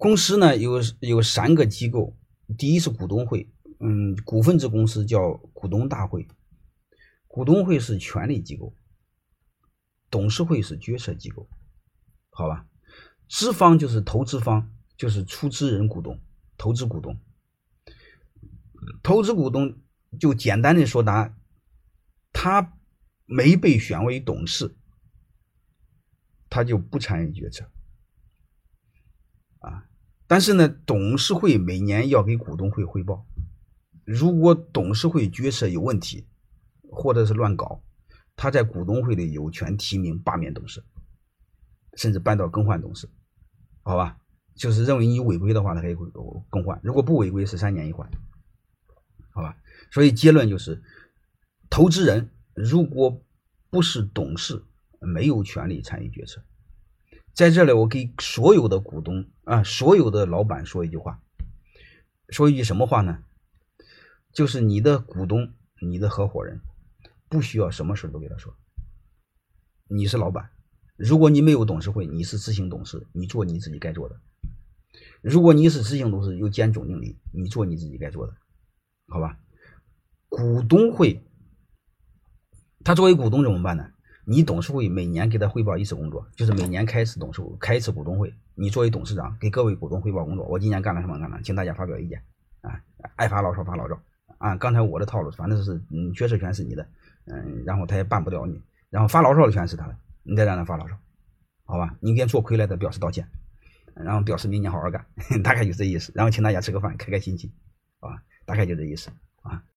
公司呢有有三个机构，第一是股东会，嗯，股份制公司叫股东大会，股东会是权力机构，董事会是决策机构，好吧？资方就是投资方，就是出资人股东，投资股东，投资股东就简单的说，答案他没被选为董事，他就不参与决策。但是呢，董事会每年要给股东会汇报，如果董事会决策有问题，或者是乱搞，他在股东会里有权提名罢免董事，甚至搬到更换董事，好吧？就是认为你违规的话，他可以更换；如果不违规，是三年一换，好吧？所以结论就是，投资人如果不是董事，没有权利参与决策。在这里，我给所有的股东啊，所有的老板说一句话，说一句什么话呢？就是你的股东、你的合伙人，不需要什么事都给他说。你是老板，如果你没有董事会，你是执行董事，你做你自己该做的；如果你是执行董事又兼总经理，你做你自己该做的，好吧？股东会，他作为股东怎么办呢？你董事会每年给他汇报一次工作，就是每年开一次董事会，开一次股东会。你作为董事长，给各位股东汇报工作。我今年干了什么干了，请大家发表意见啊！爱发牢骚发牢骚啊！刚才我的套路，反正是嗯，决策权是你的，嗯，然后他也办不了你，然后发牢骚的权是他的，你再让他发牢骚，好吧？你给做亏了的表示道歉，然后表示明年好好干，大概就这意思。然后请大家吃个饭，开开心心，啊，大概就这意思啊。